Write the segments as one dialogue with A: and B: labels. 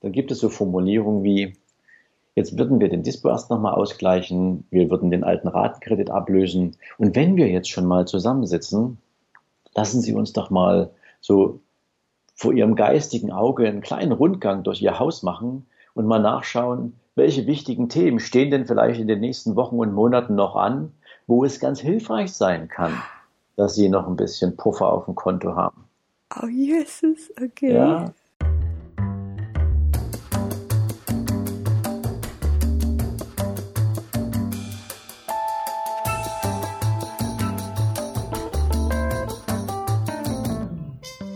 A: dann gibt es so Formulierungen wie, jetzt würden wir den Dispo erst nochmal ausgleichen, wir würden den alten Ratenkredit ablösen. Und wenn wir jetzt schon mal zusammensitzen, lassen Sie uns doch mal so vor Ihrem geistigen Auge einen kleinen Rundgang durch Ihr Haus machen und mal nachschauen, welche wichtigen Themen stehen denn vielleicht in den nächsten Wochen und Monaten noch an, wo es ganz hilfreich sein kann, dass Sie noch ein bisschen Puffer auf dem Konto haben.
B: Oh, Jesus, okay.
A: Ja,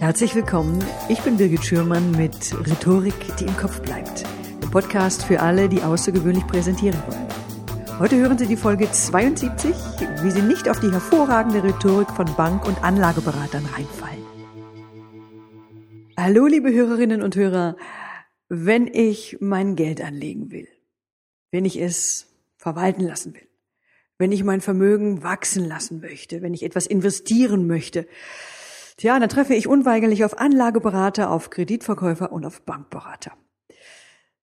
B: Herzlich willkommen. Ich bin Birgit Schürmann mit Rhetorik, die im Kopf bleibt. Der Podcast für alle, die außergewöhnlich präsentieren wollen. Heute hören Sie die Folge 72, wie Sie nicht auf die hervorragende Rhetorik von Bank- und Anlageberatern reinfallen. Hallo, liebe Hörerinnen und Hörer. Wenn ich mein Geld anlegen will, wenn ich es verwalten lassen will, wenn ich mein Vermögen wachsen lassen möchte, wenn ich etwas investieren möchte, Tja, dann treffe ich unweigerlich auf Anlageberater, auf Kreditverkäufer und auf Bankberater.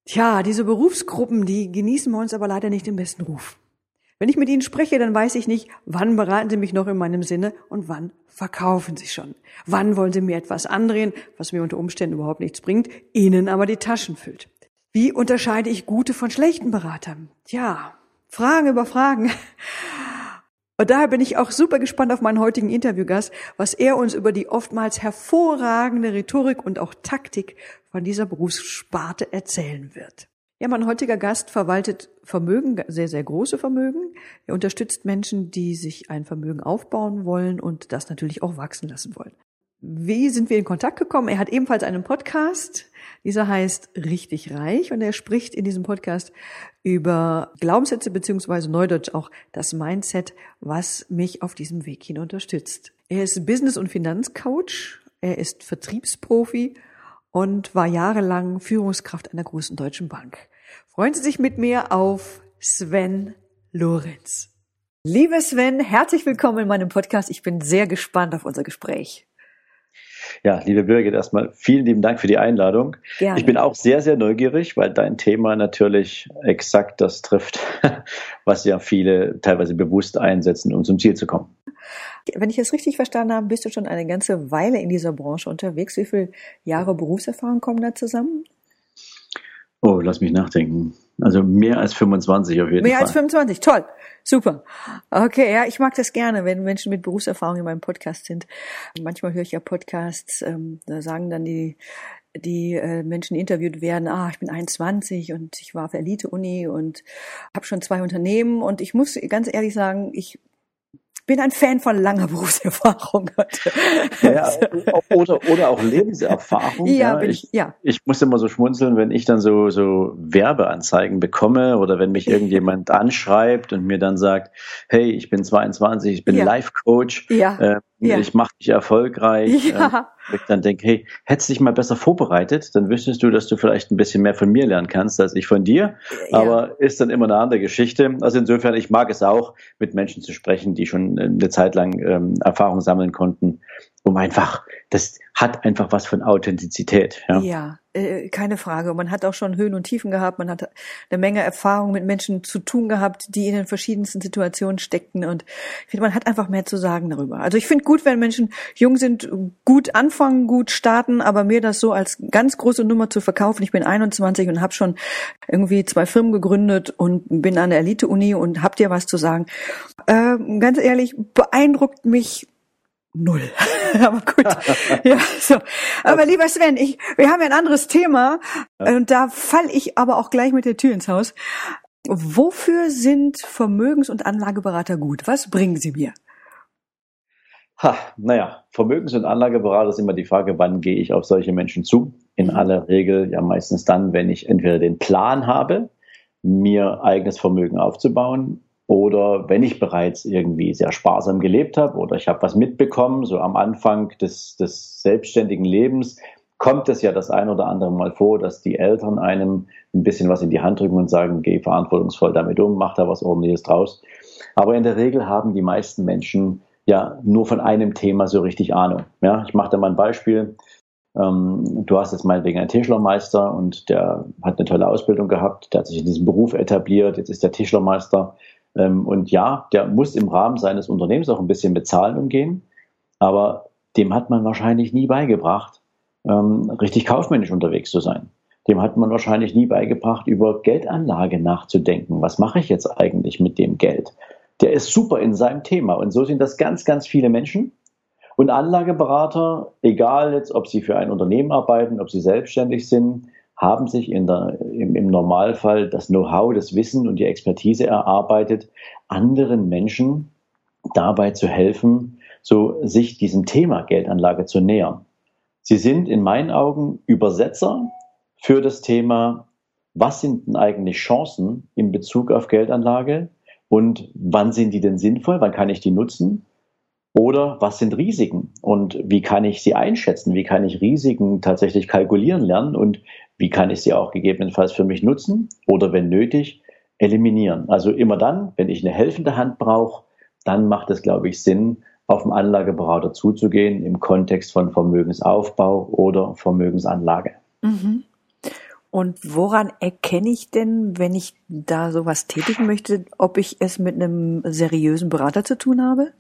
B: Tja, diese Berufsgruppen, die genießen bei uns aber leider nicht den besten Ruf. Wenn ich mit ihnen spreche, dann weiß ich nicht, wann beraten sie mich noch in meinem Sinne und wann verkaufen sie schon. Wann wollen sie mir etwas andrehen, was mir unter Umständen überhaupt nichts bringt, ihnen aber die Taschen füllt. Wie unterscheide ich gute von schlechten Beratern? Tja, Fragen über Fragen. Und daher bin ich auch super gespannt auf meinen heutigen Interviewgast, was er uns über die oftmals hervorragende Rhetorik und auch Taktik von dieser Berufssparte erzählen wird. Ja, mein heutiger Gast verwaltet Vermögen, sehr, sehr große Vermögen. Er unterstützt Menschen, die sich ein Vermögen aufbauen wollen und das natürlich auch wachsen lassen wollen. Wie sind wir in Kontakt gekommen? Er hat ebenfalls einen Podcast. Dieser heißt Richtig Reich und er spricht in diesem Podcast über Glaubenssätze beziehungsweise Neudeutsch auch das Mindset, was mich auf diesem Weg hin unterstützt. Er ist Business- und Finanzcoach. Er ist Vertriebsprofi und war jahrelang Führungskraft einer großen deutschen Bank. Freuen Sie sich mit mir auf Sven Lorenz. Liebe Sven, herzlich willkommen in meinem Podcast. Ich bin sehr gespannt auf unser Gespräch.
A: Ja, liebe Birgit, erstmal vielen lieben Dank für die Einladung. Gerne. Ich bin auch sehr, sehr neugierig, weil dein Thema natürlich exakt das trifft, was ja viele teilweise bewusst einsetzen, um zum Ziel zu kommen.
B: Wenn ich es richtig verstanden habe, bist du schon eine ganze Weile in dieser Branche unterwegs. Wie viele Jahre Berufserfahrung kommen da zusammen?
A: Oh, lass mich nachdenken. Also mehr als 25 auf jeden
B: mehr
A: Fall.
B: Mehr als 25, toll. Super. Okay, ja, ich mag das gerne, wenn Menschen mit Berufserfahrung in meinem Podcast sind. Manchmal höre ich ja Podcasts, ähm, da sagen dann die die äh, Menschen interviewt werden, ah, ich bin 21 und ich war auf Elite-Uni und habe schon zwei Unternehmen und ich muss ganz ehrlich sagen, ich bin ein Fan von langer Berufserfahrung.
A: Ja, oder, oder auch Lebenserfahrung.
B: Ja, ja. Bin ich, ja.
A: Ich muss immer so schmunzeln, wenn ich dann so, so Werbeanzeigen bekomme oder wenn mich irgendjemand anschreibt und mir dann sagt, hey, ich bin 22, ich bin ja. Life Coach,
B: ja.
A: Äh, ja. ich mache dich erfolgreich. Ja. Äh, ich dann denke, hey, hättest dich mal besser vorbereitet, dann wüsstest du, dass du vielleicht ein bisschen mehr von mir lernen kannst als ich von dir. Ja. Aber ist dann immer eine andere Geschichte. Also insofern, ich mag es auch, mit Menschen zu sprechen, die schon eine Zeit lang ähm, Erfahrung sammeln konnten, um einfach, das hat einfach was von Authentizität.
B: Ja, ja äh, keine Frage. Man hat auch schon Höhen und Tiefen gehabt, man hat eine Menge Erfahrung mit Menschen zu tun gehabt, die in den verschiedensten Situationen steckten und ich finde, man hat einfach mehr zu sagen darüber. Also ich finde gut, wenn Menschen jung sind, gut anfangen, gut starten, aber mir das so als ganz große Nummer zu verkaufen. Ich bin 21 und habe schon irgendwie zwei Firmen gegründet und bin an der Elite-Uni und hab dir was zu sagen. Äh, ganz ehrlich, beeindruckt mich null. Aber gut. ja, so. Aber lieber Sven, ich, wir haben ja ein anderes Thema und da falle ich aber auch gleich mit der Tür ins Haus. Wofür sind Vermögens- und Anlageberater gut? Was bringen sie mir?
A: Ha, naja, Vermögens- und Anlageberater ist immer die Frage, wann gehe ich auf solche Menschen zu? In mhm. aller Regel ja meistens dann, wenn ich entweder den Plan habe, mir eigenes Vermögen aufzubauen oder wenn ich bereits irgendwie sehr sparsam gelebt habe oder ich habe was mitbekommen, so am Anfang des, des selbstständigen Lebens, kommt es ja das ein oder andere Mal vor, dass die Eltern einem ein bisschen was in die Hand drücken und sagen, geh verantwortungsvoll damit um, mach da was ordentliches draus. Aber in der Regel haben die meisten Menschen ja nur von einem Thema so richtig Ahnung. Ja, ich mache da mal ein Beispiel. ähm, du hast jetzt meinetwegen einen Tischlermeister und der hat eine tolle Ausbildung gehabt, der hat sich in diesem Beruf etabliert, jetzt ist der Tischlermeister. Ähm, und ja, der muss im Rahmen seines Unternehmens auch ein bisschen mit Zahlen umgehen, aber dem hat man wahrscheinlich nie beigebracht, ähm, richtig kaufmännisch unterwegs zu sein. Dem hat man wahrscheinlich nie beigebracht, über Geldanlage nachzudenken. Was mache ich jetzt eigentlich mit dem Geld? Der ist super in seinem Thema. Und so sind das ganz, ganz viele Menschen. Und Anlageberater, egal jetzt, ob sie für ein Unternehmen arbeiten, ob sie selbstständig sind, haben sich der, im, im Normalfall das Know-how, das Wissen und die Expertise erarbeitet, anderen Menschen dabei zu helfen, so sich diesem Thema Geldanlage zu nähern. Sie sind in meinen Augen Übersetzer für das Thema, was sind denn eigentlich Chancen in Bezug auf Geldanlage und wann sind die denn sinnvoll, wann kann ich die nutzen oder was sind Risiken und wie kann ich sie einschätzen, wie kann ich Risiken tatsächlich kalkulieren lernen und wie kann ich sie auch gegebenenfalls für mich nutzen oder wenn nötig eliminieren. Also immer dann, wenn ich eine helfende Hand brauche, dann macht es, glaube ich, Sinn, auf den Anlageberater zuzugehen im Kontext von Vermögensaufbau oder Vermögensanlage. Mhm.
B: Und woran erkenne ich denn, wenn ich da sowas tätigen möchte, ob ich es mit einem seriösen Berater zu tun habe?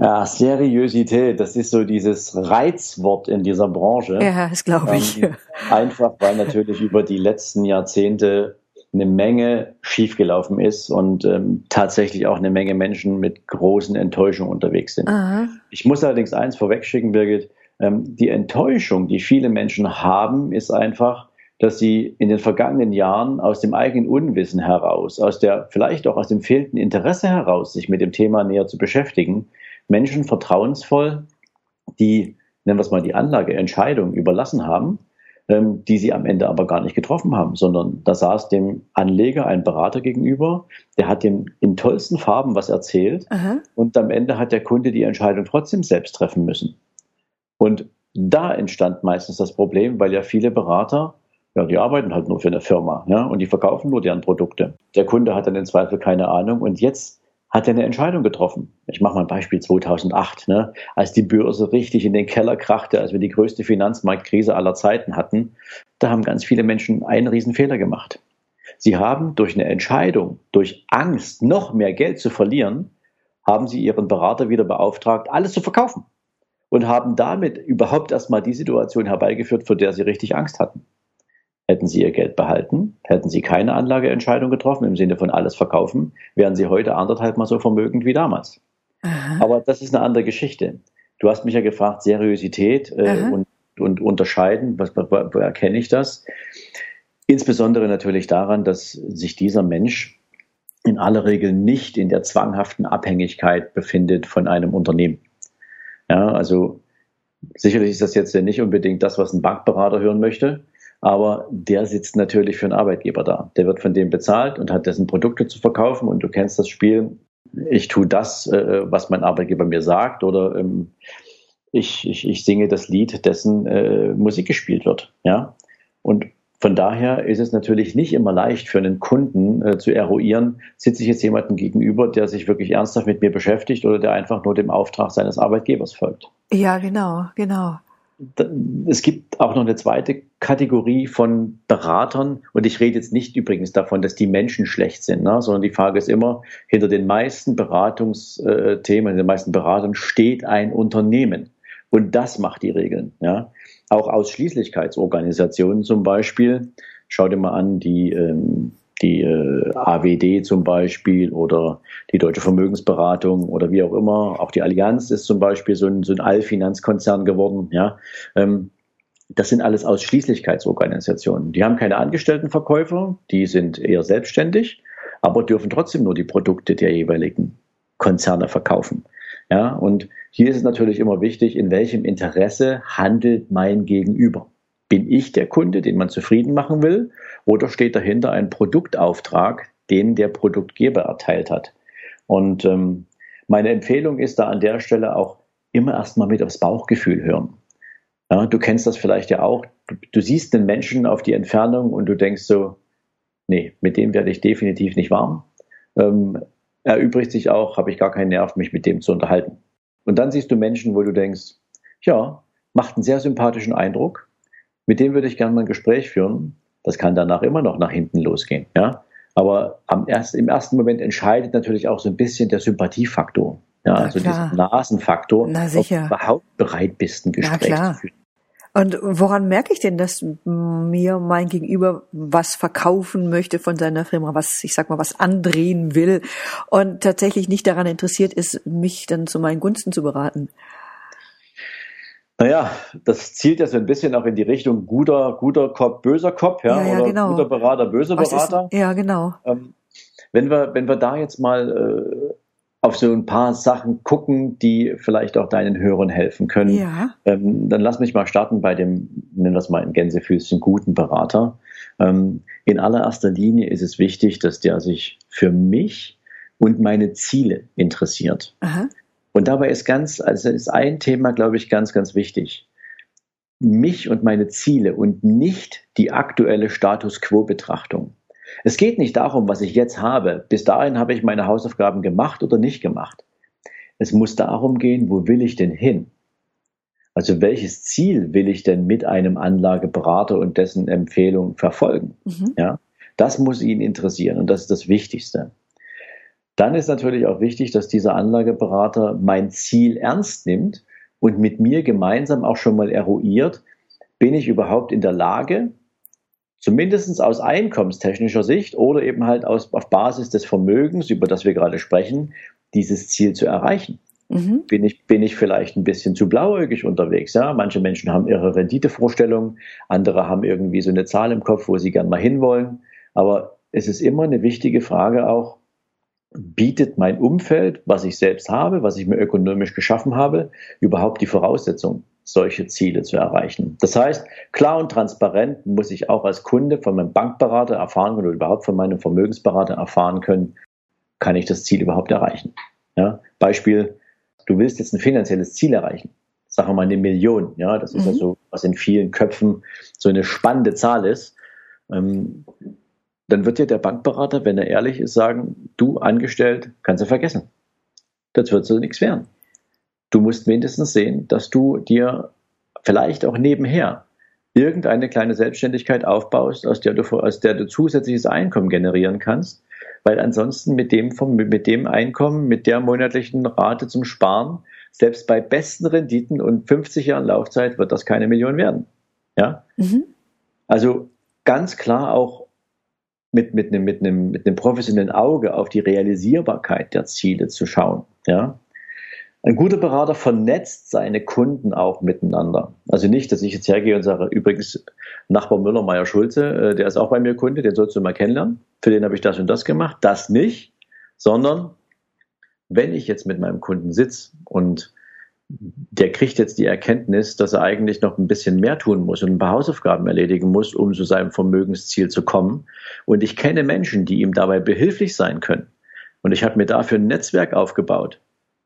A: Ja, Seriosität, das ist so dieses Reizwort in dieser Branche.
B: Ja, das glaube ich. Ähm,
A: einfach, weil natürlich über die letzten Jahrzehnte eine Menge schiefgelaufen ist und ähm, tatsächlich auch eine Menge Menschen mit großen Enttäuschungen unterwegs sind. Aha. Ich muss allerdings eins vorwegschicken, Birgit. Ähm, die Enttäuschung, die viele Menschen haben, ist einfach, dass sie in den vergangenen Jahren aus dem eigenen Unwissen heraus, aus der, vielleicht auch aus dem fehlenden Interesse heraus, sich mit dem Thema näher zu beschäftigen, Menschen vertrauensvoll die, nennen wir es mal, die Anlageentscheidung überlassen haben, ähm, die sie am Ende aber gar nicht getroffen haben, sondern da saß dem Anleger ein Berater gegenüber, der hat dem in tollsten Farben was erzählt Aha. und am Ende hat der Kunde die Entscheidung trotzdem selbst treffen müssen. Und da entstand meistens das Problem, weil ja viele Berater ja, die arbeiten halt nur für eine Firma, ja, und die verkaufen nur deren Produkte. Der Kunde hat dann im Zweifel keine Ahnung und jetzt hat er eine Entscheidung getroffen. Ich mache mal ein Beispiel 2008, ne, als die Börse richtig in den Keller krachte, als wir die größte Finanzmarktkrise aller Zeiten hatten. Da haben ganz viele Menschen einen Riesenfehler gemacht. Sie haben durch eine Entscheidung, durch Angst, noch mehr Geld zu verlieren, haben sie ihren Berater wieder beauftragt, alles zu verkaufen und haben damit überhaupt erstmal die Situation herbeigeführt, vor der sie richtig Angst hatten. Hätten sie ihr Geld behalten, hätten sie keine Anlageentscheidung getroffen im Sinne von alles verkaufen, wären sie heute anderthalb mal so vermögend wie damals. Aha. Aber das ist eine andere Geschichte. Du hast mich ja gefragt, Seriosität äh, und, und unterscheiden, was, wo, wo erkenne ich das? Insbesondere natürlich daran, dass sich dieser Mensch in aller Regel nicht in der zwanghaften Abhängigkeit befindet von einem Unternehmen. Ja, also sicherlich ist das jetzt nicht unbedingt das, was ein Bankberater hören möchte, aber der sitzt natürlich für einen Arbeitgeber da. Der wird von dem bezahlt und hat dessen Produkte zu verkaufen und du kennst das Spiel. Ich tue das, äh, was mein Arbeitgeber mir sagt oder ähm, ich, ich, ich singe das Lied, dessen äh, Musik gespielt wird. Ja? Und von daher ist es natürlich nicht immer leicht für einen Kunden äh, zu eruieren, sitze ich jetzt jemandem gegenüber, der sich wirklich ernsthaft mit mir beschäftigt oder der einfach nur dem Auftrag seines Arbeitgebers folgt.
B: Ja, genau, genau
A: es gibt auch noch eine zweite Kategorie von Beratern und ich rede jetzt nicht übrigens davon, dass die Menschen schlecht sind, ne, sondern die Frage ist immer, hinter den meisten Beratungsthemen, den meisten Beratern steht ein Unternehmen und das macht die Regeln. Ja. Auch Ausschließlichkeitsorganisationen zum Beispiel, schau dir mal an, die ähm, die äh, AWD zum Beispiel oder die Deutsche Vermögensberatung oder wie auch immer. Auch die Allianz ist zum Beispiel so ein, so ein Allfinanzkonzern geworden. Ja, ähm, das sind alles Ausschließlichkeitsorganisationen. Die haben keine Angestelltenverkäufer, die sind eher selbstständig, aber dürfen trotzdem nur die Produkte der jeweiligen Konzerne verkaufen. Ja, und hier ist es natürlich immer wichtig, in welchem Interesse handelt mein Gegenüber. Bin ich der Kunde, den man zufrieden machen will? Oder steht dahinter ein Produktauftrag, den der Produktgeber erteilt hat? Und ähm, meine Empfehlung ist da an der Stelle auch immer erstmal mit aufs Bauchgefühl hören. Ja, du kennst das vielleicht ja auch. Du, du siehst den Menschen auf die Entfernung und du denkst so, nee, mit dem werde ich definitiv nicht warm. Ähm, erübrigt sich auch, habe ich gar keinen Nerv, mich mit dem zu unterhalten. Und dann siehst du Menschen, wo du denkst, ja, macht einen sehr sympathischen Eindruck. Mit dem würde ich gerne mal ein Gespräch führen. Das kann danach immer noch nach hinten losgehen. Ja? Aber am erst, im ersten Moment entscheidet natürlich auch so ein bisschen der Sympathiefaktor. Ja, Na also klar. dieser Nasenfaktor,
B: Na, sicher.
A: ob du überhaupt bereit bist, ein Gespräch zu führen.
B: Und woran merke ich denn, dass mir mein Gegenüber was verkaufen möchte von seiner Firma, was, ich sag mal, was andrehen will und tatsächlich nicht daran interessiert ist, mich dann zu meinen Gunsten zu beraten?
A: Naja, das zielt ja so ein bisschen auch in die Richtung guter, guter Kopf, böser Kopf, ja,
B: ja, ja
A: oder
B: genau.
A: guter Berater, böser Berater.
B: Ist, ja, genau.
A: Ähm, wenn wir, wenn wir da jetzt mal äh, auf so ein paar Sachen gucken, die vielleicht auch deinen Hörern helfen können.
B: Ja.
A: Ähm, dann lass mich mal starten bei dem, nennen wir es mal in Gänsefüßchen, guten Berater. Ähm, in allererster Linie ist es wichtig, dass der sich für mich und meine Ziele interessiert.
B: Aha.
A: Und dabei ist ganz, also ist ein Thema, glaube ich, ganz, ganz wichtig. Mich und meine Ziele und nicht die aktuelle Status Quo Betrachtung. Es geht nicht darum, was ich jetzt habe. Bis dahin habe ich meine Hausaufgaben gemacht oder nicht gemacht. Es muss darum gehen, wo will ich denn hin? Also welches Ziel will ich denn mit einem Anlageberater und dessen Empfehlung verfolgen? Mhm. Ja, das muss ihn interessieren und das ist das Wichtigste. Dann ist natürlich auch wichtig, dass dieser Anlageberater mein Ziel ernst nimmt und mit mir gemeinsam auch schon mal eruiert, bin ich überhaupt in der Lage, zumindest aus einkommenstechnischer Sicht oder eben halt aus, auf Basis des Vermögens, über das wir gerade sprechen, dieses Ziel zu erreichen. Mhm. Bin, ich, bin ich vielleicht ein bisschen zu blauäugig unterwegs? Ja? Manche Menschen haben ihre Renditevorstellungen, andere haben irgendwie so eine Zahl im Kopf, wo sie gern mal hinwollen. Aber es ist immer eine wichtige Frage auch, bietet mein Umfeld, was ich selbst habe, was ich mir ökonomisch geschaffen habe, überhaupt die Voraussetzung, solche Ziele zu erreichen. Das heißt, klar und transparent muss ich auch als Kunde von meinem Bankberater erfahren können oder überhaupt von meinem Vermögensberater erfahren können, kann ich das Ziel überhaupt erreichen. Ja? Beispiel, du willst jetzt ein finanzielles Ziel erreichen. Sagen wir mal eine Million. Ja, das ist mhm. ja so, was in vielen Köpfen so eine spannende Zahl ist. Ähm, dann wird dir der Bankberater, wenn er ehrlich ist, sagen, du angestellt, kannst du vergessen. Das wird so nichts werden. Du musst mindestens sehen, dass du dir vielleicht auch nebenher irgendeine kleine Selbstständigkeit aufbaust, aus der du, aus der du zusätzliches Einkommen generieren kannst, weil ansonsten mit dem, vom, mit dem Einkommen, mit der monatlichen Rate zum Sparen, selbst bei besten Renditen und 50 Jahren Laufzeit wird das keine Million werden. Ja? Mhm. Also ganz klar auch mit, mit, einem, mit, einem, mit einem professionellen Auge auf die Realisierbarkeit der Ziele zu schauen. Ja? Ein guter Berater vernetzt seine Kunden auch miteinander. Also nicht, dass ich jetzt hergehe und sage, übrigens, Nachbar Müller, Meier Schulze, äh, der ist auch bei mir Kunde, den sollst du mal kennenlernen. Für den habe ich das und das gemacht. Das nicht, sondern wenn ich jetzt mit meinem Kunden sitze und der kriegt jetzt die Erkenntnis, dass er eigentlich noch ein bisschen mehr tun muss und ein paar Hausaufgaben erledigen muss, um zu seinem Vermögensziel zu kommen. Und ich kenne Menschen, die ihm dabei behilflich sein können. Und ich habe mir dafür ein Netzwerk aufgebaut.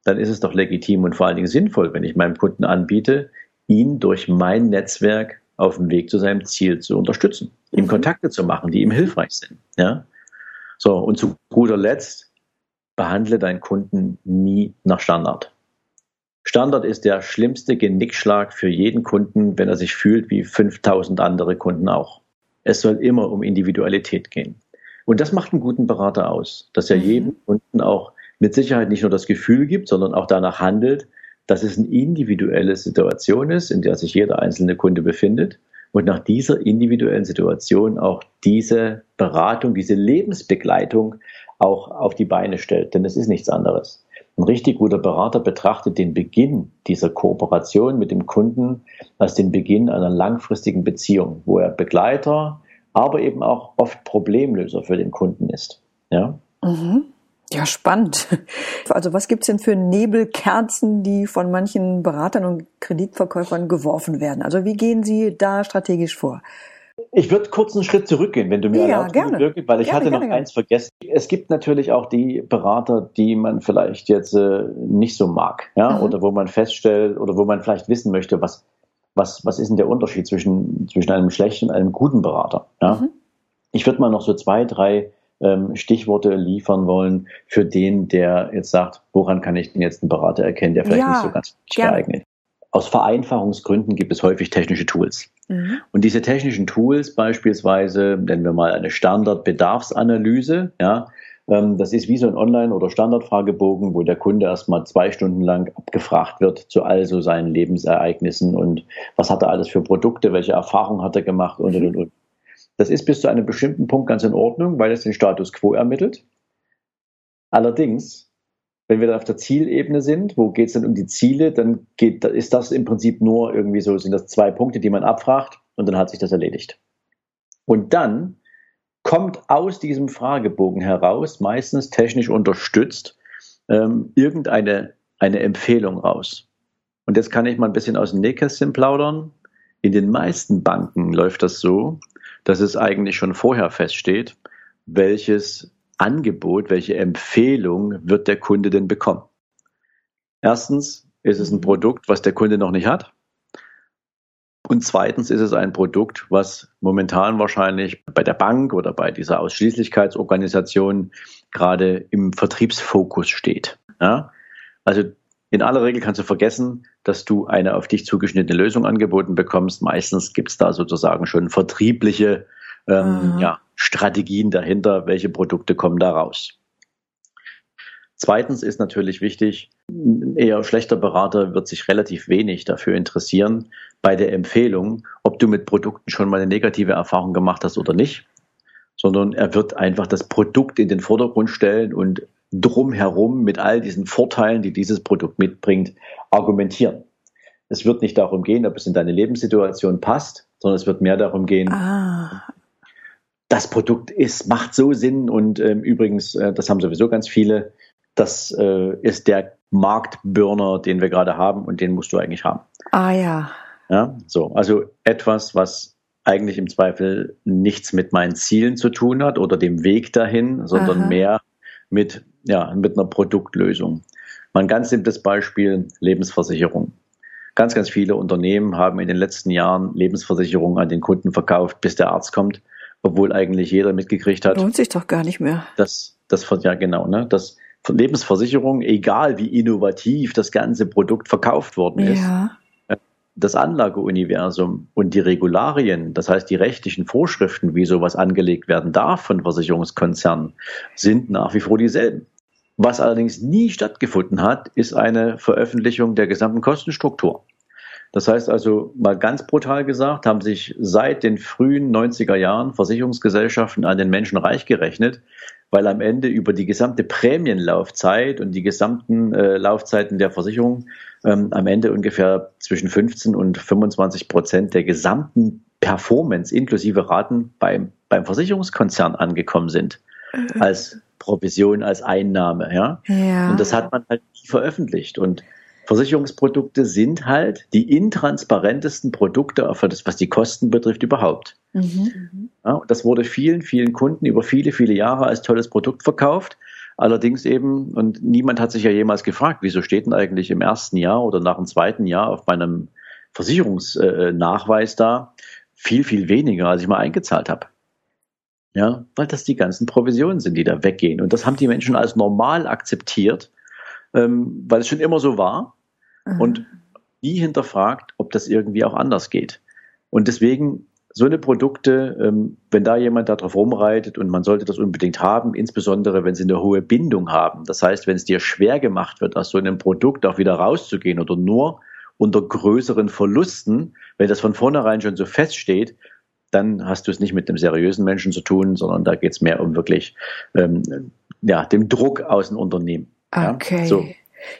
A: Dann ist es doch legitim und vor allen Dingen sinnvoll, wenn ich meinem Kunden anbiete, ihn durch mein Netzwerk auf dem Weg zu seinem Ziel zu unterstützen, ihm mhm. Kontakte zu machen, die ihm hilfreich sind. Ja? So, und zu guter Letzt, behandle deinen Kunden nie nach Standard. Standard ist der schlimmste Genickschlag für jeden Kunden, wenn er sich fühlt wie 5000 andere Kunden auch. Es soll immer um Individualität gehen. Und das macht einen guten Berater aus, dass er mhm. jedem Kunden auch mit Sicherheit nicht nur das Gefühl gibt, sondern auch danach handelt, dass es eine individuelle Situation ist, in der sich jeder einzelne Kunde befindet und nach dieser individuellen Situation auch diese Beratung, diese Lebensbegleitung auch auf die Beine stellt. Denn es ist nichts anderes. Ein richtig guter Berater betrachtet den Beginn dieser Kooperation mit dem Kunden als den Beginn einer langfristigen Beziehung, wo er Begleiter, aber eben auch oft Problemlöser für den Kunden ist. Ja.
B: Mhm. Ja, spannend. Also was gibt's denn für Nebelkerzen, die von manchen Beratern und Kreditverkäufern geworfen werden? Also wie gehen Sie da strategisch vor?
A: Ich würde kurz einen Schritt zurückgehen, wenn du mir
B: ja, erlaubst, gerne.
A: Weil ich gerne, hatte noch gerne, eins vergessen. Es gibt natürlich auch die Berater, die man vielleicht jetzt äh, nicht so mag, ja, mhm. oder wo man feststellt oder wo man vielleicht wissen möchte, was was was ist denn der Unterschied zwischen zwischen einem schlechten und einem guten Berater? Ja? Mhm. Ich würde mal noch so zwei, drei ähm, Stichworte liefern wollen für den, der jetzt sagt, woran kann ich denn jetzt einen Berater erkennen, der vielleicht ja, nicht so ganz geeignet aus Vereinfachungsgründen gibt es häufig technische Tools. Mhm. Und diese technischen Tools beispielsweise, nennen wir mal eine Standardbedarfsanalyse, ja, ähm, das ist wie so ein Online- oder Standardfragebogen, wo der Kunde erstmal zwei Stunden lang abgefragt wird zu all so seinen Lebensereignissen und was hat er alles für Produkte, welche Erfahrungen hat er gemacht und, und, und. Das ist bis zu einem bestimmten Punkt ganz in Ordnung, weil es den Status quo ermittelt. Allerdings, wenn wir dann auf der Zielebene sind, wo geht es dann um die Ziele, dann geht, ist das im Prinzip nur irgendwie so, sind das zwei Punkte, die man abfragt und dann hat sich das erledigt. Und dann kommt aus diesem Fragebogen heraus, meistens technisch unterstützt, ähm, irgendeine eine Empfehlung raus. Und jetzt kann ich mal ein bisschen aus dem Nähkästchen plaudern. In den meisten Banken läuft das so, dass es eigentlich schon vorher feststeht, welches Angebot, welche Empfehlung wird der Kunde denn bekommen. Erstens ist es ein Produkt, was der Kunde noch nicht hat. Und zweitens ist es ein Produkt, was momentan wahrscheinlich bei der Bank oder bei dieser Ausschließlichkeitsorganisation gerade im Vertriebsfokus steht. Ja? Also in aller Regel kannst du vergessen, dass du eine auf dich zugeschnittene Lösung angeboten bekommst. Meistens gibt es da sozusagen schon vertriebliche ähm, ja, Strategien dahinter, welche Produkte kommen da raus. Zweitens ist natürlich wichtig, ein eher schlechter Berater wird sich relativ wenig dafür interessieren bei der Empfehlung, ob du mit Produkten schon mal eine negative Erfahrung gemacht hast oder nicht, sondern er wird einfach das Produkt in den Vordergrund stellen und drumherum mit all diesen Vorteilen, die dieses Produkt mitbringt, argumentieren. Es wird nicht darum gehen, ob es in deine Lebenssituation passt, sondern es wird mehr darum gehen, ah. Das Produkt ist, macht so Sinn und ähm, übrigens, äh, das haben sowieso ganz viele, das äh, ist der Marktburner, den wir gerade haben und den musst du eigentlich haben.
B: Ah ja.
A: Ja, so, also etwas, was eigentlich im Zweifel nichts mit meinen Zielen zu tun hat oder dem Weg dahin, sondern Aha. mehr mit, ja, mit einer Produktlösung. Mal ein ganz simples Beispiel, Lebensversicherung. Ganz, ganz viele Unternehmen haben in den letzten Jahren Lebensversicherungen an den Kunden verkauft, bis der Arzt kommt, obwohl eigentlich jeder mitgekriegt hat.
B: Lohnt sich doch gar nicht mehr.
A: Das, das, ja genau, ne, das, Lebensversicherung, egal wie innovativ das ganze Produkt verkauft worden ist, ja. das Anlageuniversum und die Regularien, das heißt die rechtlichen Vorschriften, wie sowas angelegt werden darf von Versicherungskonzernen, sind nach wie vor dieselben. Was allerdings nie stattgefunden hat, ist eine Veröffentlichung der gesamten Kostenstruktur. Das heißt also, mal ganz brutal gesagt, haben sich seit den frühen 90er Jahren Versicherungsgesellschaften an den Menschen reich gerechnet, weil am Ende über die gesamte Prämienlaufzeit und die gesamten äh, Laufzeiten der Versicherung ähm, am Ende ungefähr zwischen 15 und 25 Prozent der gesamten Performance inklusive Raten beim, beim Versicherungskonzern angekommen sind. Mhm. Als Provision, als Einnahme, ja? ja. Und das hat man halt nie veröffentlicht. Und Versicherungsprodukte sind halt die intransparentesten Produkte, was die Kosten betrifft, überhaupt. Mhm. Ja, das wurde vielen, vielen Kunden über viele, viele Jahre als tolles Produkt verkauft. Allerdings eben, und niemand hat sich ja jemals gefragt, wieso steht denn eigentlich im ersten Jahr oder nach dem zweiten Jahr auf meinem Versicherungsnachweis da viel, viel weniger, als ich mal eingezahlt habe. Ja, weil das die ganzen Provisionen sind, die da weggehen. Und das haben die Menschen als normal akzeptiert ähm, weil es schon immer so war mhm. und nie hinterfragt, ob das irgendwie auch anders geht. Und deswegen so eine Produkte, ähm, wenn da jemand darauf rumreitet und man sollte das unbedingt haben, insbesondere wenn sie eine hohe Bindung haben. Das heißt, wenn es dir schwer gemacht wird, aus so einem Produkt auch wieder rauszugehen oder nur unter größeren Verlusten, wenn das von vornherein schon so feststeht, dann hast du es nicht mit einem seriösen Menschen zu tun, sondern da geht es mehr um wirklich ähm, ja, dem Druck aus dem Unternehmen.
B: Okay. Ja, so,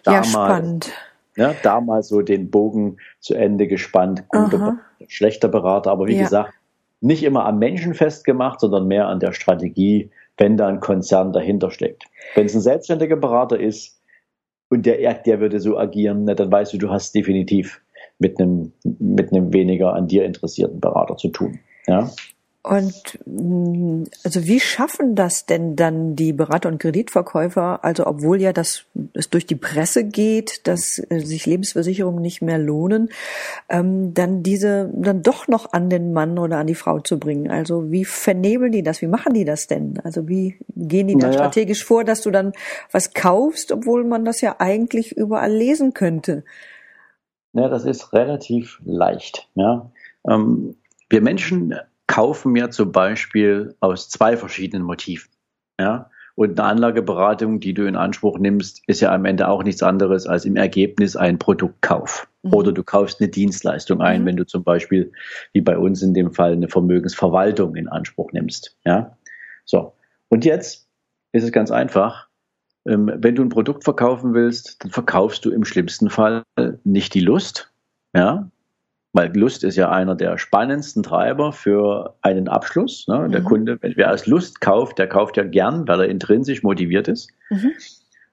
B: ja spannend.
A: Ja, da mal so den Bogen zu Ende gespannt. Guter, Berater, schlechter Berater, aber wie ja. gesagt, nicht immer am Menschen festgemacht, sondern mehr an der Strategie, wenn da ein Konzern dahinter steckt. Wenn es ein selbstständiger Berater ist und der, der würde so agieren, dann weißt du, du hast definitiv mit einem, mit einem weniger an dir interessierten Berater zu tun. Ja?
B: Und mm, also wie schaffen das denn dann die Berater und Kreditverkäufer, also obwohl ja das es durch die Presse geht, dass äh, sich Lebensversicherungen nicht mehr lohnen, ähm, dann diese dann doch noch an den Mann oder an die Frau zu bringen? Also wie vernebeln die das? Wie machen die das denn? Also wie gehen die da naja. strategisch vor, dass du dann was kaufst, obwohl man das ja eigentlich überall lesen könnte?
A: Ja, das ist relativ leicht. Ja. Ähm, wir Menschen kaufen ja zum Beispiel aus zwei verschiedenen Motiven. Ja. Und eine Anlageberatung, die du in Anspruch nimmst, ist ja am Ende auch nichts anderes als im Ergebnis ein Produktkauf. Mhm. Oder du kaufst eine Dienstleistung ein, mhm. wenn du zum Beispiel, wie bei uns in dem Fall, eine Vermögensverwaltung in Anspruch nimmst. Ja. So. Und jetzt ist es ganz einfach. Ähm, wenn du ein Produkt verkaufen willst, dann verkaufst du im schlimmsten Fall nicht die Lust, ja, weil Lust ist ja einer der spannendsten Treiber für einen Abschluss. Ne? Der mhm. Kunde, wer aus Lust kauft, der kauft ja gern, weil er intrinsisch motiviert ist. Mhm.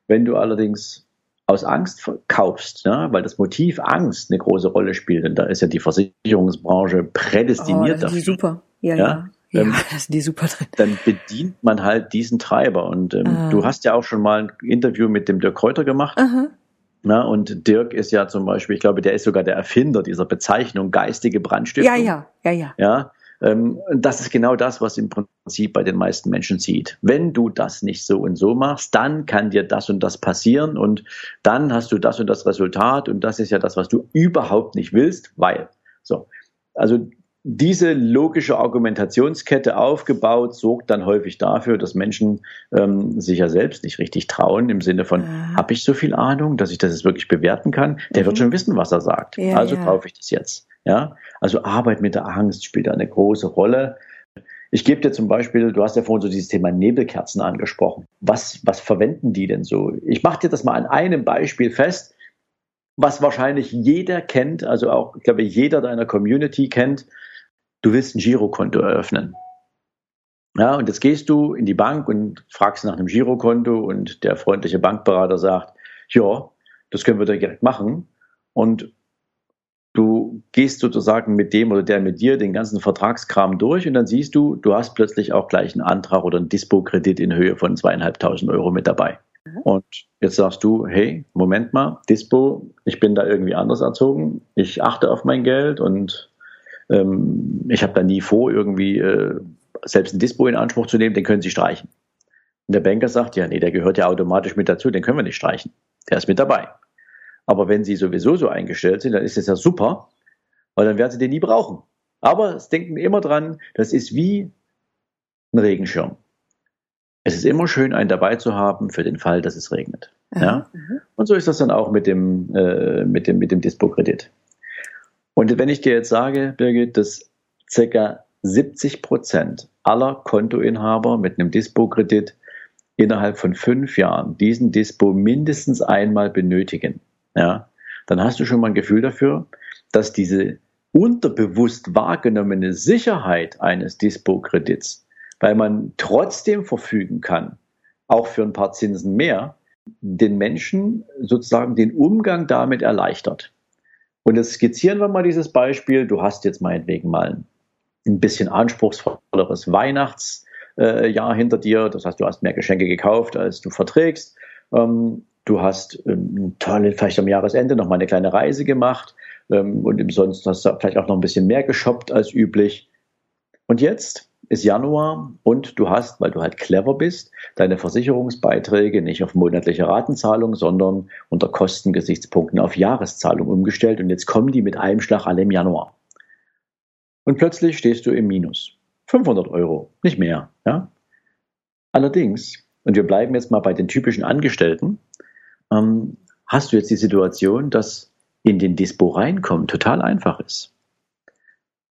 A: Wenn du allerdings aus Angst kaufst, ne? weil das Motiv Angst eine große Rolle spielt, und da ist ja die Versicherungsbranche prädestiniert oh,
B: das dafür. Super, ja, ja. ja. Ja, ähm, das sind die super drin.
A: Dann bedient man halt diesen Treiber. Und ähm, ah. du hast ja auch schon mal ein Interview mit dem Dirk Kräuter gemacht. Aha. Na, und Dirk ist ja zum Beispiel, ich glaube, der ist sogar der Erfinder dieser Bezeichnung geistige Brandstiftung.
B: Ja, ja, ja, ja.
A: Ja, ähm, das ist genau das, was im Prinzip bei den meisten Menschen sieht. Wenn du das nicht so und so machst, dann kann dir das und das passieren und dann hast du das und das Resultat und das ist ja das, was du überhaupt nicht willst, weil. So. Also diese logische Argumentationskette aufgebaut, sorgt dann häufig dafür, dass Menschen ähm, sich ja selbst nicht richtig trauen, im Sinne von, ja. habe ich so viel Ahnung, dass ich das jetzt wirklich bewerten kann? Der mhm. wird schon wissen, was er sagt. Ja, also ja. kaufe ich das jetzt. Ja, also Arbeit mit der Angst spielt eine große Rolle. Ich gebe dir zum Beispiel, du hast ja vorhin so dieses Thema Nebelkerzen angesprochen. Was, was verwenden die denn so? Ich mache dir das mal an einem Beispiel fest, was wahrscheinlich jeder kennt, also auch, ich glaube, jeder deiner Community kennt du willst ein Girokonto eröffnen. Ja, und jetzt gehst du in die Bank und fragst nach einem Girokonto und der freundliche Bankberater sagt, ja, das können wir direkt machen. Und du gehst sozusagen mit dem oder der mit dir den ganzen Vertragskram durch und dann siehst du, du hast plötzlich auch gleich einen Antrag oder einen Dispo-Kredit in Höhe von zweieinhalbtausend Euro mit dabei. Mhm. Und jetzt sagst du, hey, Moment mal, Dispo, ich bin da irgendwie anders erzogen, ich achte auf mein Geld und ähm, ich habe da nie vor, irgendwie äh, selbst ein Dispo in Anspruch zu nehmen, den können Sie streichen. Und der Banker sagt, ja, nee, der gehört ja automatisch mit dazu, den können wir nicht streichen. Der ist mit dabei. Aber wenn Sie sowieso so eingestellt sind, dann ist das ja super, weil dann werden Sie den nie brauchen. Aber es denken immer dran, das ist wie ein Regenschirm. Es ist immer schön, einen dabei zu haben für den Fall, dass es regnet. Ja? Mhm. Und so ist das dann auch mit dem, äh, mit dem, mit dem Dispo-Kredit. Und wenn ich dir jetzt sage, Birgit, dass ca. 70 Prozent aller Kontoinhaber mit einem Dispo-Kredit innerhalb von fünf Jahren diesen Dispo mindestens einmal benötigen, ja, dann hast du schon mal ein Gefühl dafür, dass diese unterbewusst wahrgenommene Sicherheit eines Dispo-Kredits, weil man trotzdem verfügen kann, auch für ein paar Zinsen mehr, den Menschen sozusagen den Umgang damit erleichtert. Und jetzt skizzieren wir mal dieses Beispiel. Du hast jetzt meinetwegen mal ein bisschen anspruchsvolleres Weihnachtsjahr hinter dir. Das heißt, du hast mehr Geschenke gekauft, als du verträgst. Ähm, du hast ähm, tolle, vielleicht am Jahresende noch mal eine kleine Reise gemacht ähm, und im Sonst hast du vielleicht auch noch ein bisschen mehr geshoppt als üblich. Und jetzt ist Januar und du hast, weil du halt clever bist, deine Versicherungsbeiträge nicht auf monatliche Ratenzahlung, sondern unter Kostengesichtspunkten auf Jahreszahlung umgestellt und jetzt kommen die mit einem Schlag alle im Januar. Und plötzlich stehst du im Minus. 500 Euro, nicht mehr. Ja? Allerdings, und wir bleiben jetzt mal bei den typischen Angestellten, ähm, hast du jetzt die Situation, dass in den Dispo reinkommen total einfach ist.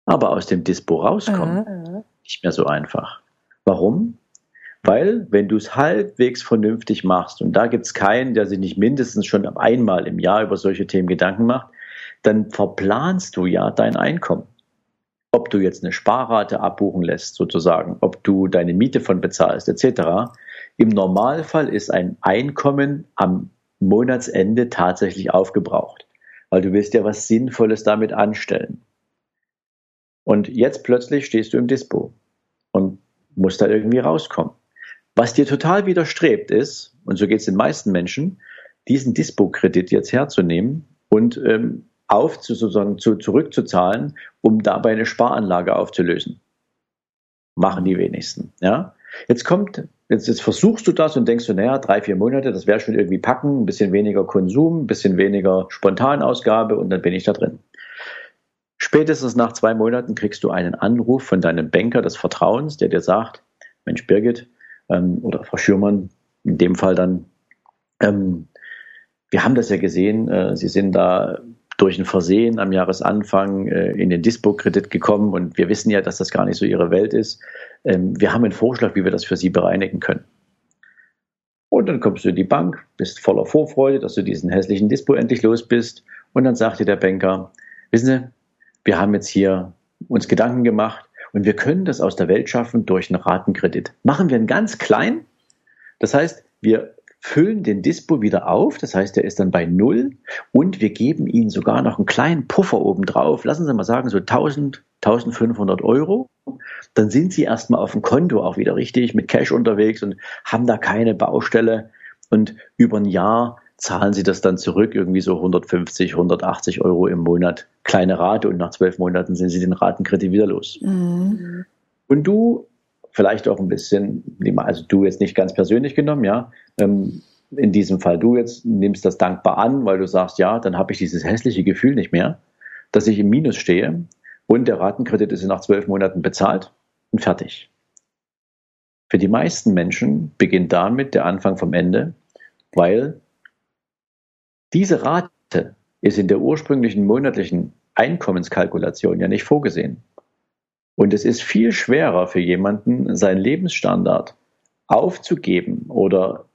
A: Aber aus dem Dispo rauskommen, uh nicht mehr so einfach. Warum? Weil, wenn du es halbwegs vernünftig machst, und da gibt es keinen, der sich nicht mindestens schon einmal im Jahr über solche Themen Gedanken macht, dann verplanst du ja dein Einkommen. Ob du jetzt eine Sparrate abbuchen lässt, sozusagen, ob du deine Miete von bezahlst, etc. Im Normalfall ist ein Einkommen am Monatsende tatsächlich aufgebraucht, weil du willst ja was Sinnvolles damit anstellen. Und jetzt plötzlich stehst du im Dispo und musst da irgendwie rauskommen. Was dir total widerstrebt ist, und so geht es den meisten Menschen, diesen Dispo-Kredit jetzt herzunehmen und ähm, auf zu, sozusagen zu, zurückzuzahlen, um dabei eine Sparanlage aufzulösen. Machen die wenigsten. Ja? Jetzt kommt, jetzt, jetzt versuchst du das und denkst du, naja, drei, vier Monate, das wäre schon irgendwie packen, ein bisschen weniger Konsum, ein bisschen weniger Spontanausgabe und dann bin ich da drin. Spätestens nach zwei Monaten kriegst du einen Anruf von deinem Banker des Vertrauens, der dir sagt, Mensch Birgit ähm, oder Frau Schürmann, in dem Fall dann, ähm, wir haben das ja gesehen, äh, Sie sind da durch ein Versehen am Jahresanfang äh, in den Dispo-Kredit gekommen und wir wissen ja, dass das gar nicht so Ihre Welt ist. Ähm, wir haben einen Vorschlag, wie wir das für Sie bereinigen können. Und dann kommst du in die Bank, bist voller Vorfreude, dass du diesen hässlichen Dispo endlich los bist. Und dann sagt dir der Banker, wissen Sie, wir haben jetzt hier uns Gedanken gemacht und wir können das aus der Welt schaffen durch einen Ratenkredit. Machen wir einen ganz klein. Das heißt, wir füllen den Dispo wieder auf, das heißt, er ist dann bei Null und wir geben Ihnen sogar noch einen kleinen Puffer obendrauf. Lassen Sie mal sagen, so 1000, 1500 Euro. Dann sind Sie erstmal auf dem Konto auch wieder richtig mit Cash unterwegs und haben da keine Baustelle und über ein Jahr zahlen Sie das dann zurück, irgendwie so 150, 180 Euro im Monat, kleine Rate und nach zwölf Monaten sind Sie den Ratenkredit wieder los. Mhm. Und du vielleicht auch ein bisschen, also du jetzt nicht ganz persönlich genommen, ja, ähm, in diesem Fall du jetzt nimmst das dankbar an, weil du sagst, ja, dann habe ich dieses hässliche Gefühl nicht mehr, dass ich im Minus stehe und der Ratenkredit ist nach zwölf Monaten bezahlt und fertig. Für die meisten Menschen beginnt damit der Anfang vom Ende, weil diese Rate ist in der ursprünglichen monatlichen Einkommenskalkulation ja nicht vorgesehen. Und es ist viel schwerer für jemanden, seinen Lebensstandard aufzugeben oder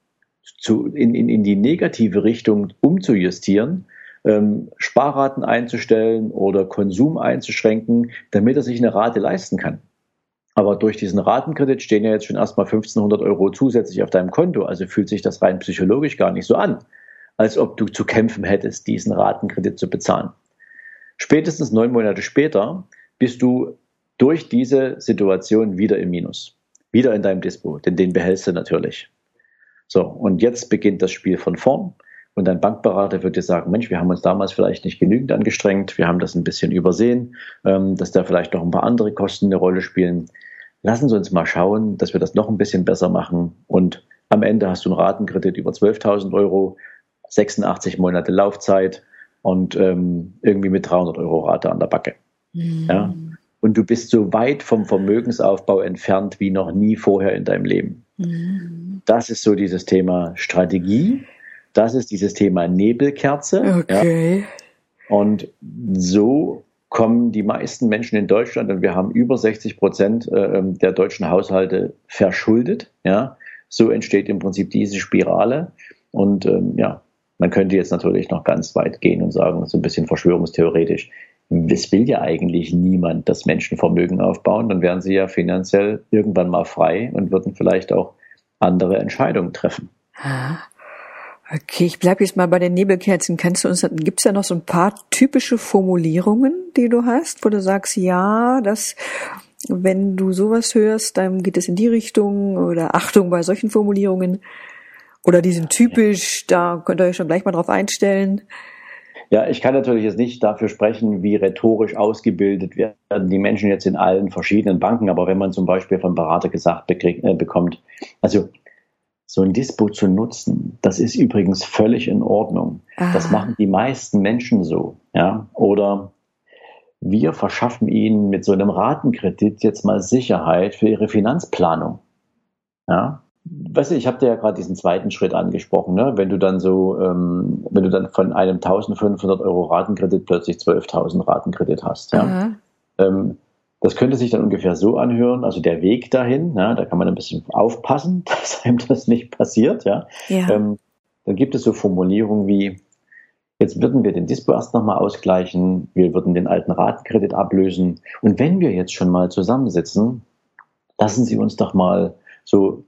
A: zu, in, in, in die negative Richtung umzujustieren, ähm, Sparraten einzustellen oder Konsum einzuschränken, damit er sich eine Rate leisten kann. Aber durch diesen Ratenkredit stehen ja jetzt schon erstmal 1500 Euro zusätzlich auf deinem Konto. Also fühlt sich das rein psychologisch gar nicht so an, als ob du zu kämpfen hättest, diesen Ratenkredit zu bezahlen. Spätestens neun Monate später bist du durch diese Situation wieder im Minus. Wieder in deinem Dispo, denn den behältst du natürlich. So, und jetzt beginnt das Spiel von vorn. Und dein Bankberater wird dir sagen, Mensch, wir haben uns damals vielleicht nicht genügend angestrengt, wir haben das ein bisschen übersehen, ähm, dass da vielleicht noch ein paar andere Kosten eine Rolle spielen. Lassen Sie uns mal schauen, dass wir das noch ein bisschen besser machen. Und am Ende hast du einen Ratenkredit über 12.000 Euro, 86 Monate Laufzeit und ähm, irgendwie mit 300 Euro Rate an der Backe. Mhm. Ja? und du bist so weit vom Vermögensaufbau entfernt wie noch nie vorher in deinem Leben. Mhm. Das ist so dieses Thema Strategie. Das ist dieses Thema Nebelkerze. Okay. Ja. Und so kommen die meisten Menschen in Deutschland und wir haben über 60 Prozent äh, der deutschen Haushalte verschuldet. Ja, so entsteht im Prinzip diese Spirale. Und ähm, ja, man könnte jetzt natürlich noch ganz weit gehen und sagen, so ein bisschen verschwörungstheoretisch es will ja eigentlich niemand, dass Menschen Vermögen aufbauen, dann wären sie ja finanziell irgendwann mal frei und würden vielleicht auch andere Entscheidungen treffen.
B: Okay, ich bleibe jetzt mal bei den Nebelkerzen. Kannst du uns, gibt es ja noch so ein paar typische Formulierungen, die du hast, wo du sagst, ja, das, wenn du sowas hörst, dann geht es in die Richtung oder Achtung bei solchen Formulierungen oder die sind typisch, da könnt ihr euch schon gleich mal drauf einstellen.
A: Ja, ich kann natürlich jetzt nicht dafür sprechen, wie rhetorisch ausgebildet werden die Menschen jetzt in allen verschiedenen Banken, aber wenn man zum Beispiel vom Berater gesagt äh, bekommt, also so ein Dispo zu nutzen, das ist übrigens völlig in Ordnung. Aha. Das machen die meisten Menschen so, ja. Oder wir verschaffen ihnen mit so einem Ratenkredit jetzt mal Sicherheit für ihre Finanzplanung. Ja, weißt du, ich habe dir ja gerade diesen zweiten Schritt angesprochen, ne? wenn du dann so, ähm, wenn du dann von einem 1500 Euro Ratenkredit plötzlich 12.000 Ratenkredit hast. Ja? Ähm, das könnte sich dann ungefähr so anhören, also der Weg dahin, ja, da kann man ein bisschen aufpassen, dass einem das nicht passiert. Ja? ja. Ähm, dann gibt es so Formulierungen wie, jetzt würden wir den Dispo erst nochmal ausgleichen, wir würden den alten Ratenkredit ablösen und wenn wir jetzt schon mal zusammensitzen, lassen Sie uns doch mal so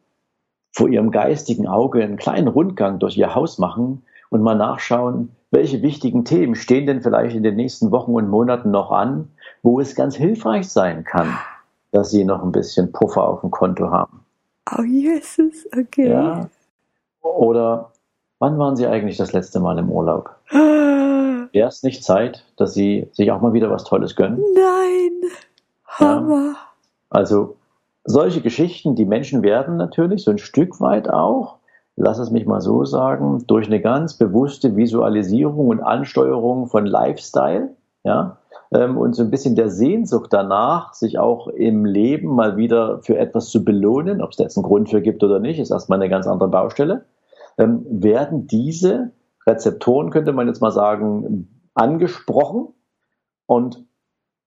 A: vor ihrem geistigen Auge einen kleinen Rundgang durch ihr Haus machen und mal nachschauen, welche wichtigen Themen stehen denn vielleicht in den nächsten Wochen und Monaten noch an, wo es ganz hilfreich sein kann, dass sie noch ein bisschen Puffer auf dem Konto haben.
B: Oh, Jesus, okay. Ja.
A: Oder wann waren Sie eigentlich das letzte Mal im Urlaub? Wäre es nicht Zeit, dass Sie sich auch mal wieder was Tolles gönnen?
B: Nein, Hammer. Ja.
A: Also solche Geschichten, die Menschen werden natürlich so ein Stück weit auch, lass es mich mal so sagen, durch eine ganz bewusste Visualisierung und Ansteuerung von Lifestyle, ja, ähm, und so ein bisschen der Sehnsucht danach, sich auch im Leben mal wieder für etwas zu belohnen, ob es da jetzt einen Grund für gibt oder nicht, ist erstmal eine ganz andere Baustelle, ähm, werden diese Rezeptoren, könnte man jetzt mal sagen, angesprochen und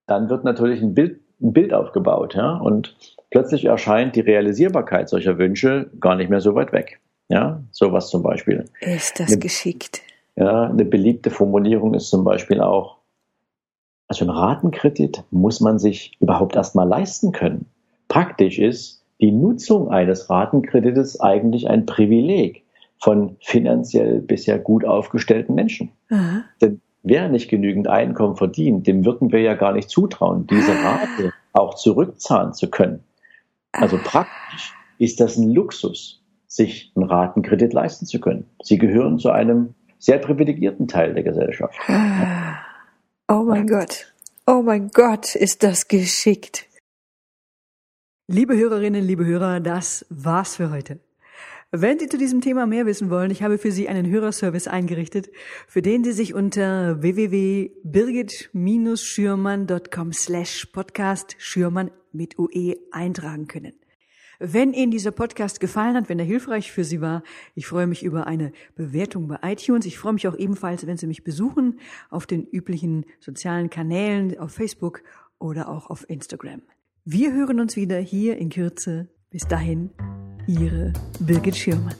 A: dann wird natürlich ein Bild, ein Bild aufgebaut, ja, und plötzlich erscheint die Realisierbarkeit solcher Wünsche gar nicht mehr so weit weg. Ja, sowas zum Beispiel.
B: Ist das eine, geschickt?
A: Ja, eine beliebte Formulierung ist zum Beispiel auch, also ein Ratenkredit muss man sich überhaupt erstmal leisten können. Praktisch ist die Nutzung eines Ratenkredites eigentlich ein Privileg von finanziell bisher gut aufgestellten Menschen. Aha. Denn wer nicht genügend Einkommen verdient, dem würden wir ja gar nicht zutrauen, diese Rate auch zurückzahlen zu können. Also praktisch ist das ein Luxus, sich einen Ratenkredit leisten zu können. Sie gehören zu einem sehr privilegierten Teil der Gesellschaft.
B: Oh mein Gott. Oh mein Gott, ist das geschickt. Liebe Hörerinnen, liebe Hörer, das war's für heute. Wenn Sie zu diesem Thema mehr wissen wollen, ich habe für Sie einen Hörerservice eingerichtet, für den Sie sich unter www.birgit-schürmann.com slash podcast Schürmann mit UE eintragen können. Wenn Ihnen dieser Podcast gefallen hat, wenn er hilfreich für Sie war, ich freue mich über eine Bewertung bei iTunes. Ich freue mich auch ebenfalls, wenn Sie mich besuchen auf den üblichen sozialen Kanälen, auf Facebook oder auch auf Instagram. Wir hören uns wieder hier in Kürze. Bis dahin, Ihre Birgit Schirmann.